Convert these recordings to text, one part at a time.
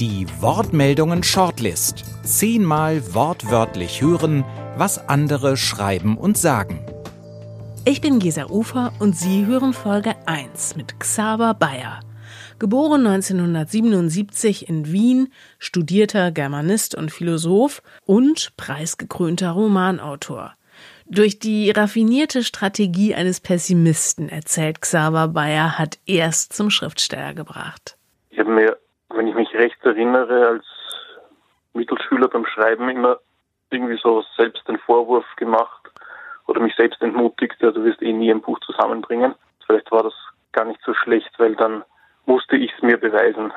Die Wortmeldungen Shortlist. Zehnmal wortwörtlich hören, was andere schreiben und sagen. Ich bin Gesa Ufer und Sie hören Folge 1 mit Xaver Bayer. Geboren 1977 in Wien, studierter Germanist und Philosoph und preisgekrönter Romanautor. Durch die raffinierte Strategie eines Pessimisten, erzählt Xaver Bayer, hat erst zum Schriftsteller gebracht. Ich habe mir wenn ich mich recht erinnere, als Mittelschüler beim Schreiben immer irgendwie so selbst den Vorwurf gemacht oder mich selbst entmutigt, ja, du wirst eh nie ein Buch zusammenbringen. Vielleicht war das gar nicht so schlecht, weil dann musste ich es mir beweisen.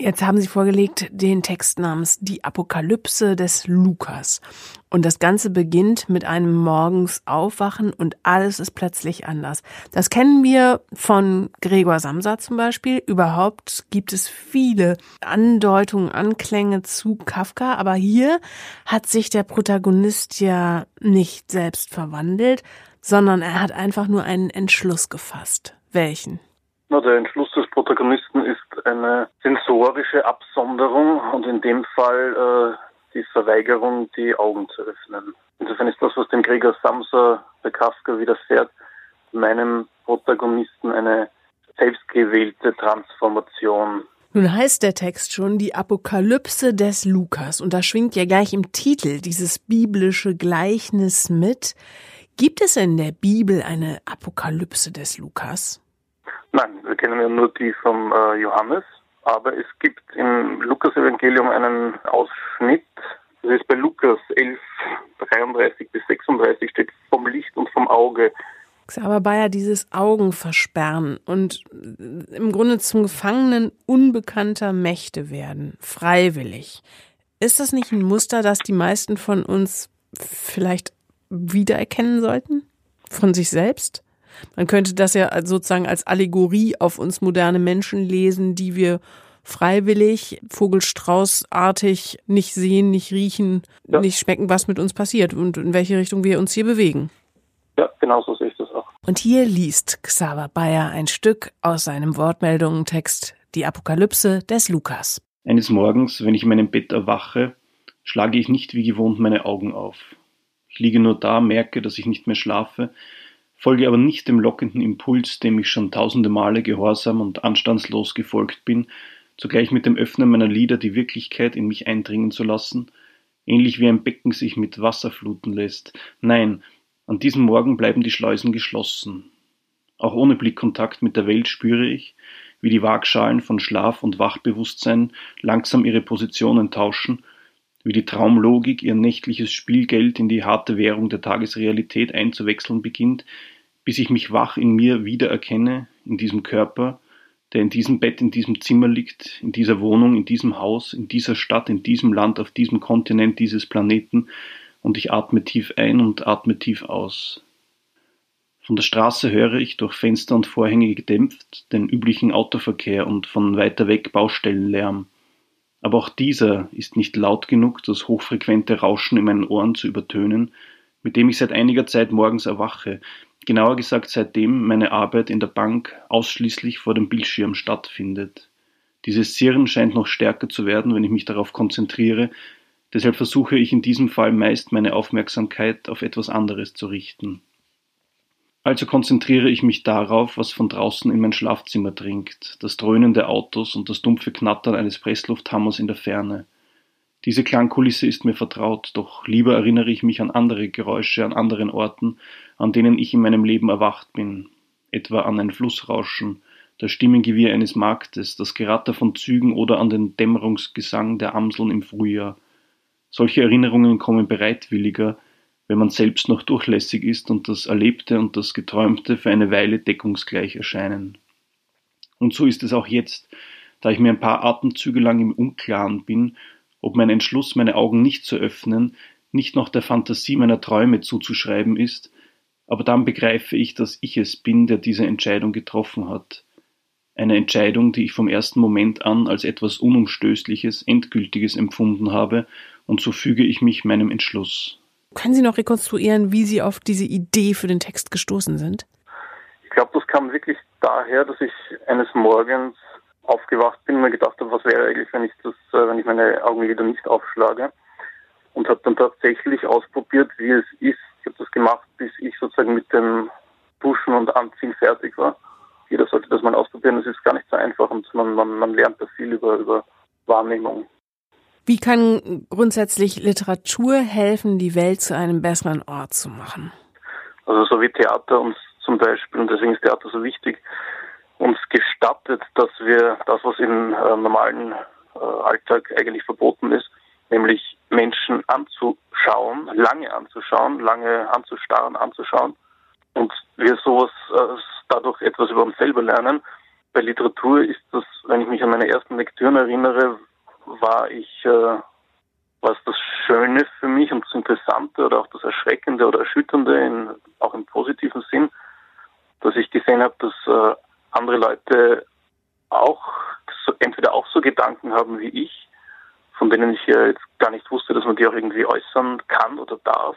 Jetzt haben Sie vorgelegt den Text namens Die Apokalypse des Lukas. Und das Ganze beginnt mit einem morgens Aufwachen und alles ist plötzlich anders. Das kennen wir von Gregor Samsa zum Beispiel. Überhaupt gibt es viele Andeutungen, Anklänge zu Kafka. Aber hier hat sich der Protagonist ja nicht selbst verwandelt, sondern er hat einfach nur einen Entschluss gefasst. Welchen? Na, der Entschluss des Protagonisten ist eine sensorische Absonderung und in dem Fall äh, die Verweigerung, die Augen zu öffnen. Insofern ist das, was dem Gregor Samsa bei Kafka widerfährt, meinem Protagonisten eine selbstgewählte Transformation. Nun heißt der Text schon die Apokalypse des Lukas und da schwingt ja gleich im Titel dieses biblische Gleichnis mit. Gibt es in der Bibel eine Apokalypse des Lukas? Nein, wir kennen ja nur die vom äh, Johannes, aber es gibt im Lukas-Evangelium einen Ausschnitt, das ist bei Lukas 11, 33 bis 36 steht vom Licht und vom Auge. Aber Bayer dieses Augenversperren und im Grunde zum Gefangenen unbekannter Mächte werden, freiwillig. Ist das nicht ein Muster, das die meisten von uns vielleicht wiedererkennen sollten? Von sich selbst? Man könnte das ja sozusagen als Allegorie auf uns moderne Menschen lesen, die wir freiwillig, Vogelstraußartig nicht sehen, nicht riechen, ja. nicht schmecken, was mit uns passiert und in welche Richtung wir uns hier bewegen. Ja, genau so sehe ich das auch. Und hier liest Xaver Bayer ein Stück aus seinem Wortmeldungentext Die Apokalypse des Lukas. Eines Morgens, wenn ich in meinem Bett erwache, schlage ich nicht wie gewohnt meine Augen auf. Ich liege nur da, merke, dass ich nicht mehr schlafe, folge aber nicht dem lockenden Impuls, dem ich schon tausende Male gehorsam und anstandslos gefolgt bin, zugleich mit dem Öffnen meiner Lider die Wirklichkeit in mich eindringen zu lassen, ähnlich wie ein Becken sich mit Wasser fluten lässt. Nein, an diesem Morgen bleiben die Schleusen geschlossen. Auch ohne Blickkontakt mit der Welt spüre ich, wie die Waagschalen von Schlaf und Wachbewusstsein langsam ihre Positionen tauschen, wie die Traumlogik ihr nächtliches Spielgeld in die harte Währung der Tagesrealität einzuwechseln beginnt, bis ich mich wach in mir wiedererkenne, in diesem Körper, der in diesem Bett, in diesem Zimmer liegt, in dieser Wohnung, in diesem Haus, in dieser Stadt, in diesem Land, auf diesem Kontinent dieses Planeten, und ich atme tief ein und atme tief aus. Von der Straße höre ich durch Fenster und Vorhänge gedämpft den üblichen Autoverkehr und von weiter weg Baustellenlärm. Aber auch dieser ist nicht laut genug, das hochfrequente Rauschen in meinen Ohren zu übertönen, mit dem ich seit einiger Zeit morgens erwache, genauer gesagt seitdem meine Arbeit in der Bank ausschließlich vor dem Bildschirm stattfindet. Dieses Sirren scheint noch stärker zu werden, wenn ich mich darauf konzentriere, deshalb versuche ich in diesem Fall meist meine Aufmerksamkeit auf etwas anderes zu richten. Also konzentriere ich mich darauf, was von draußen in mein Schlafzimmer dringt, das Dröhnen der Autos und das dumpfe Knattern eines Presslufthammers in der Ferne. Diese Klangkulisse ist mir vertraut, doch lieber erinnere ich mich an andere Geräusche an anderen Orten, an denen ich in meinem Leben erwacht bin, etwa an ein Flussrauschen, das Stimmengewirr eines Marktes, das Geratter von Zügen oder an den Dämmerungsgesang der Amseln im Frühjahr. Solche Erinnerungen kommen bereitwilliger, wenn man selbst noch durchlässig ist und das Erlebte und das Geträumte für eine Weile deckungsgleich erscheinen. Und so ist es auch jetzt, da ich mir ein paar Atemzüge lang im Unklaren bin, ob mein Entschluss, meine Augen nicht zu öffnen, nicht noch der Fantasie meiner Träume zuzuschreiben ist, aber dann begreife ich, dass ich es bin, der diese Entscheidung getroffen hat. Eine Entscheidung, die ich vom ersten Moment an als etwas Unumstößliches, Endgültiges empfunden habe, und so füge ich mich meinem Entschluss. Können Sie noch rekonstruieren, wie Sie auf diese Idee für den Text gestoßen sind? Ich glaube, das kam wirklich daher, dass ich eines Morgens aufgewacht bin und mir gedacht habe, was wäre eigentlich, wenn ich das, äh, wenn ich meine Augen wieder nicht aufschlage. Und habe dann tatsächlich ausprobiert, wie es ist. Ich habe das gemacht, bis ich sozusagen mit dem Duschen und Anziehen fertig war. Jeder sollte das mal ausprobieren. Es ist gar nicht so einfach und man, man, man lernt da viel über, über Wahrnehmung. Wie kann grundsätzlich Literatur helfen, die Welt zu einem besseren Ort zu machen? Also so wie Theater uns zum Beispiel, und deswegen ist Theater so wichtig, uns gestattet, dass wir das, was im äh, normalen äh, Alltag eigentlich verboten ist, nämlich Menschen anzuschauen, lange anzuschauen, lange anzustarren, anzuschauen und wir sowas äh, dadurch etwas über uns selber lernen. Bei Literatur ist das, wenn ich mich an meine ersten Lektüren erinnere, war ich, äh, was das Schöne für mich und das Interessante oder auch das Erschreckende oder Erschütternde, in, auch im positiven Sinn, dass ich gesehen habe, dass äh, andere Leute auch so, entweder auch so Gedanken haben wie ich, von denen ich ja jetzt gar nicht wusste, dass man die auch irgendwie äußern kann oder darf.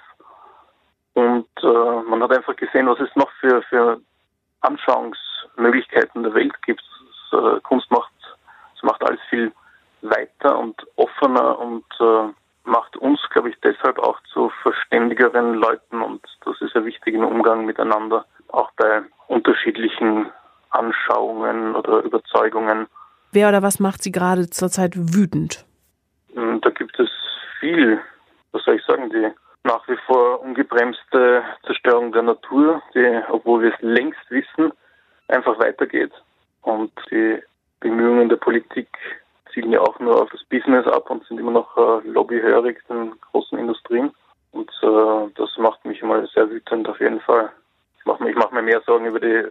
Und äh, man hat einfach gesehen, was es noch für, für Anschauungsmöglichkeiten der Welt gibt. Das, äh, Kunst macht, es macht alles viel weiter und offener und äh, macht uns, glaube ich, deshalb auch zu verständigeren Leuten und das ist ja wichtig im Umgang miteinander, auch bei unterschiedlichen Anschauungen oder Überzeugungen. Wer oder was macht Sie gerade zurzeit wütend? Hm, da gibt es viel, was soll ich sagen, die nach wie vor ungebremste Zerstörung der Natur, die, obwohl wir es längst wissen, einfach weitergeht. Und die Bemühungen der Politik zielen ja auch nur auf das Business ab und sind immer noch äh, lobbyhörig den großen Industrien. Und äh, das macht mich immer sehr wütend auf jeden Fall. Ich mache mir, mach mir mehr Sorgen über die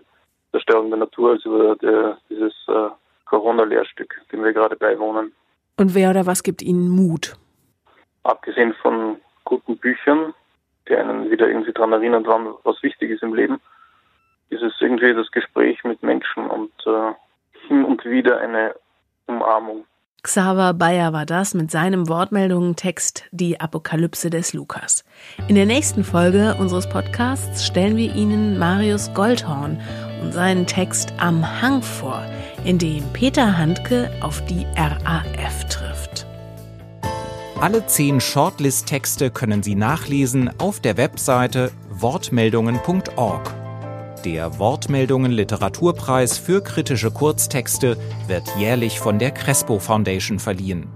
Zerstörung der Natur als über die, dieses äh, Corona-Lehrstück, dem wir gerade beiwohnen. Und wer oder was gibt Ihnen Mut? Abgesehen von guten Büchern, die einen wieder irgendwie daran erinnern, dran, was wichtig ist im Leben, ist es irgendwie das Gespräch mit Menschen und äh, hin und wieder eine Umarmung. Xaver Bayer war das mit seinem Wortmeldungen-Text Die Apokalypse des Lukas. In der nächsten Folge unseres Podcasts stellen wir Ihnen Marius Goldhorn seinen Text Am Hang vor, in dem Peter Handke auf die RAF trifft. Alle zehn Shortlist-Texte können Sie nachlesen auf der Webseite wortmeldungen.org. Der Wortmeldungen Literaturpreis für kritische Kurztexte wird jährlich von der Crespo Foundation verliehen.